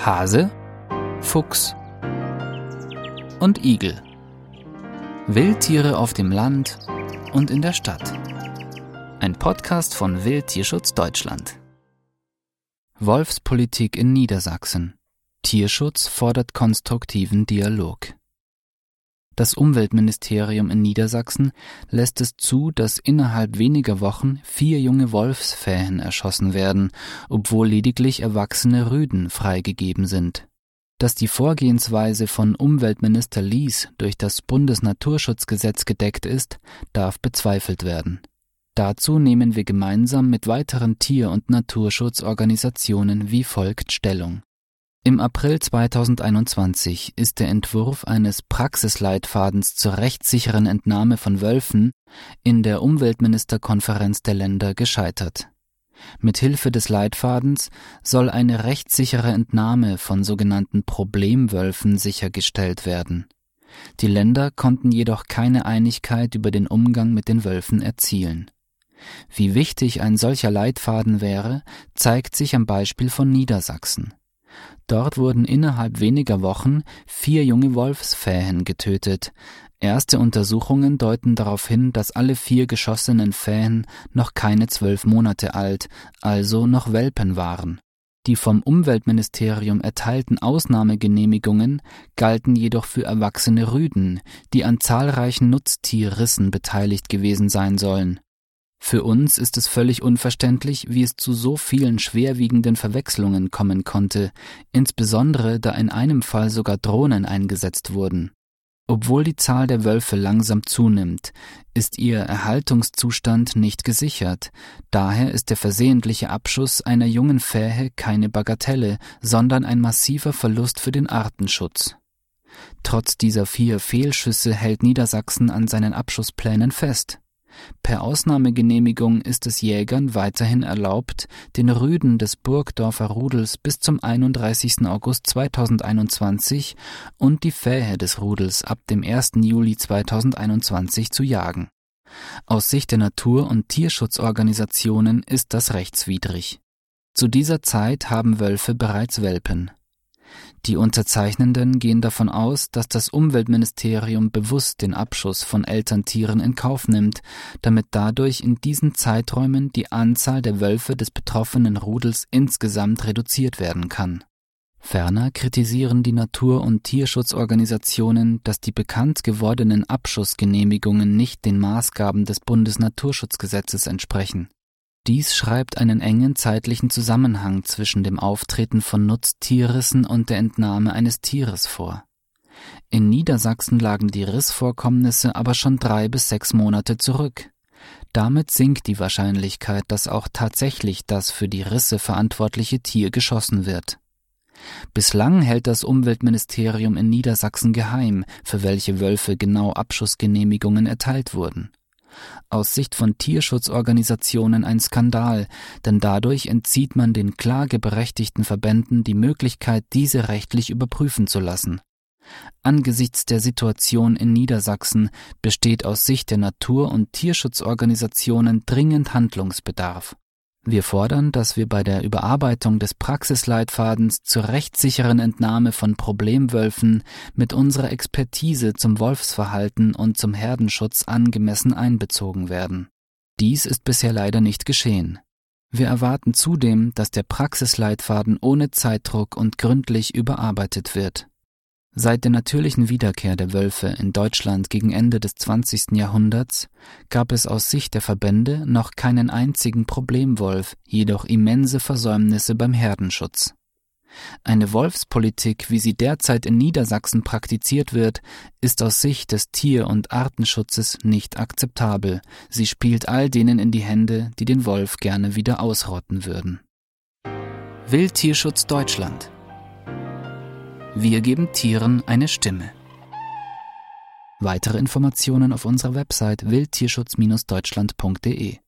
Hase, Fuchs und Igel. Wildtiere auf dem Land und in der Stadt. Ein Podcast von Wildtierschutz Deutschland. Wolfspolitik in Niedersachsen. Tierschutz fordert konstruktiven Dialog. Das Umweltministerium in Niedersachsen lässt es zu, dass innerhalb weniger Wochen vier junge Wolfsfähen erschossen werden, obwohl lediglich erwachsene Rüden freigegeben sind. Dass die Vorgehensweise von Umweltminister Lies durch das Bundesnaturschutzgesetz gedeckt ist, darf bezweifelt werden. Dazu nehmen wir gemeinsam mit weiteren Tier- und Naturschutzorganisationen wie folgt Stellung. Im April 2021 ist der Entwurf eines Praxisleitfadens zur rechtssicheren Entnahme von Wölfen in der Umweltministerkonferenz der Länder gescheitert. Mithilfe des Leitfadens soll eine rechtssichere Entnahme von sogenannten Problemwölfen sichergestellt werden. Die Länder konnten jedoch keine Einigkeit über den Umgang mit den Wölfen erzielen. Wie wichtig ein solcher Leitfaden wäre, zeigt sich am Beispiel von Niedersachsen. Dort wurden innerhalb weniger Wochen vier junge Wolfsfähen getötet. Erste Untersuchungen deuten darauf hin, dass alle vier geschossenen Fähen noch keine zwölf Monate alt, also noch Welpen waren. Die vom Umweltministerium erteilten Ausnahmegenehmigungen galten jedoch für erwachsene Rüden, die an zahlreichen Nutztierrissen beteiligt gewesen sein sollen. Für uns ist es völlig unverständlich, wie es zu so vielen schwerwiegenden Verwechslungen kommen konnte, insbesondere da in einem Fall sogar Drohnen eingesetzt wurden. Obwohl die Zahl der Wölfe langsam zunimmt, ist ihr Erhaltungszustand nicht gesichert. Daher ist der versehentliche Abschuss einer jungen Fähe keine Bagatelle, sondern ein massiver Verlust für den Artenschutz. Trotz dieser vier Fehlschüsse hält Niedersachsen an seinen Abschussplänen fest. Per Ausnahmegenehmigung ist es Jägern weiterhin erlaubt, den Rüden des Burgdorfer Rudels bis zum 31. August 2021 und die Fähe des Rudels ab dem 1. Juli 2021 zu jagen. Aus Sicht der Natur- und Tierschutzorganisationen ist das rechtswidrig. Zu dieser Zeit haben Wölfe bereits Welpen. Die Unterzeichnenden gehen davon aus, dass das Umweltministerium bewusst den Abschuss von Elterntieren in Kauf nimmt, damit dadurch in diesen Zeiträumen die Anzahl der Wölfe des betroffenen Rudels insgesamt reduziert werden kann. Ferner kritisieren die Natur- und Tierschutzorganisationen, dass die bekannt gewordenen Abschussgenehmigungen nicht den Maßgaben des Bundesnaturschutzgesetzes entsprechen. Dies schreibt einen engen zeitlichen Zusammenhang zwischen dem Auftreten von Nutztierrissen und der Entnahme eines Tieres vor. In Niedersachsen lagen die Rissvorkommnisse aber schon drei bis sechs Monate zurück. Damit sinkt die Wahrscheinlichkeit, dass auch tatsächlich das für die Risse verantwortliche Tier geschossen wird. Bislang hält das Umweltministerium in Niedersachsen geheim, für welche Wölfe genau Abschussgenehmigungen erteilt wurden aus Sicht von Tierschutzorganisationen ein Skandal, denn dadurch entzieht man den klageberechtigten Verbänden die Möglichkeit, diese rechtlich überprüfen zu lassen. Angesichts der Situation in Niedersachsen besteht aus Sicht der Natur- und Tierschutzorganisationen dringend Handlungsbedarf. Wir fordern, dass wir bei der Überarbeitung des Praxisleitfadens zur rechtssicheren Entnahme von Problemwölfen mit unserer Expertise zum Wolfsverhalten und zum Herdenschutz angemessen einbezogen werden. Dies ist bisher leider nicht geschehen. Wir erwarten zudem, dass der Praxisleitfaden ohne Zeitdruck und gründlich überarbeitet wird. Seit der natürlichen Wiederkehr der Wölfe in Deutschland gegen Ende des 20. Jahrhunderts gab es aus Sicht der Verbände noch keinen einzigen Problemwolf, jedoch immense Versäumnisse beim Herdenschutz. Eine Wolfspolitik, wie sie derzeit in Niedersachsen praktiziert wird, ist aus Sicht des Tier- und Artenschutzes nicht akzeptabel. Sie spielt all denen in die Hände, die den Wolf gerne wieder ausrotten würden. Wildtierschutz Deutschland wir geben Tieren eine Stimme. Weitere Informationen auf unserer Website wildtierschutz-deutschland.de